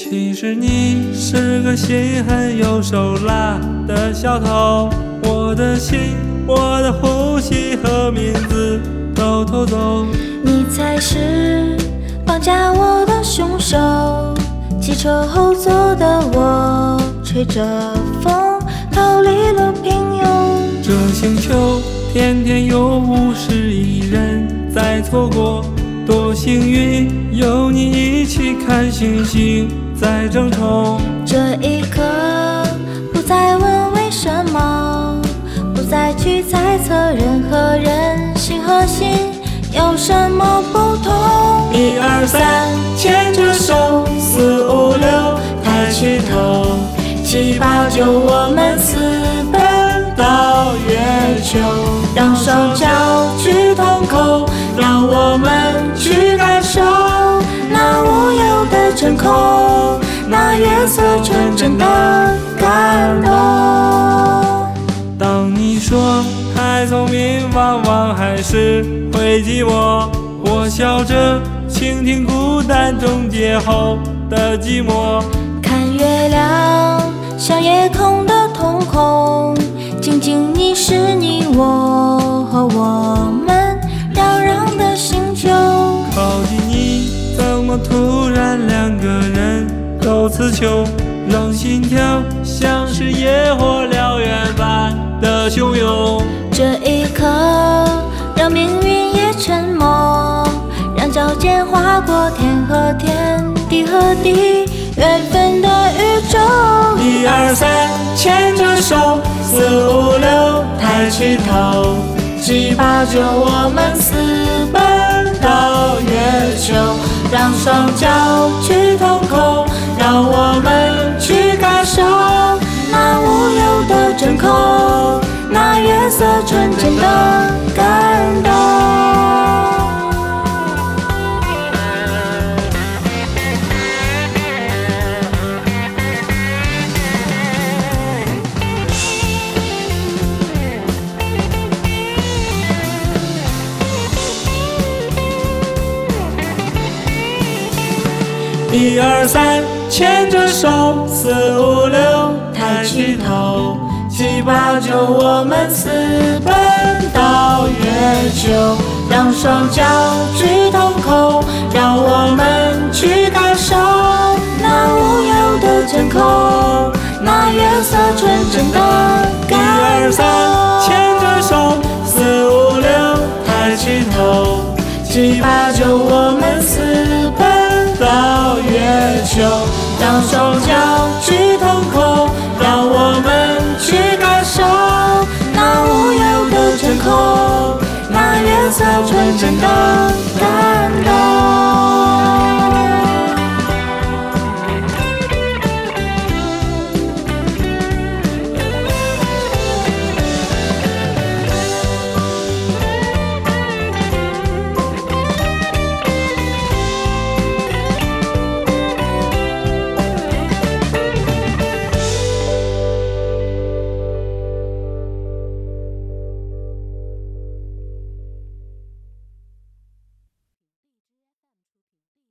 其实你是个心狠又手辣的小偷，我的心、我的呼吸和名字都偷走。你才是绑架我的凶手。汽车后座的我吹着风逃离了平庸。这星球天天有五十亿人在错过，多幸运有你一起看星星在争宠。这一刻，不再问为什么，不再去猜测人和人心和心有什么不同。一二三，牵着手；四五六，抬起头；七八九，我们私奔到月球。让双忧的真空，那月色纯真的感动。当你说太聪明，往往还是会寂寞。我笑着倾听孤单终结后的寂寞。看月亮像夜空的瞳孔，静静凝视你我和我们扰攘的星球。靠近你，怎么突然都词穷？让心跳像是野火燎原般的汹涌。这一刻，让命运也沉默，让脚尖划过天和天，地和地，缘分的宇宙。一二三，牵着手；四五六，抬起头；七八九，我们私奔到月球。让双脚去腾空，让我们一二三，牵着手；四五六，抬起头；七八九，我们私奔到月球。让双脚去腾空，让我们去感受那无忧的真空，那月色纯真的感一二三，牵着手；四五六，抬起头；七八九，我们私月球。让双脚去腾空，让我们去感受那无忧的真空，那月色纯真的感动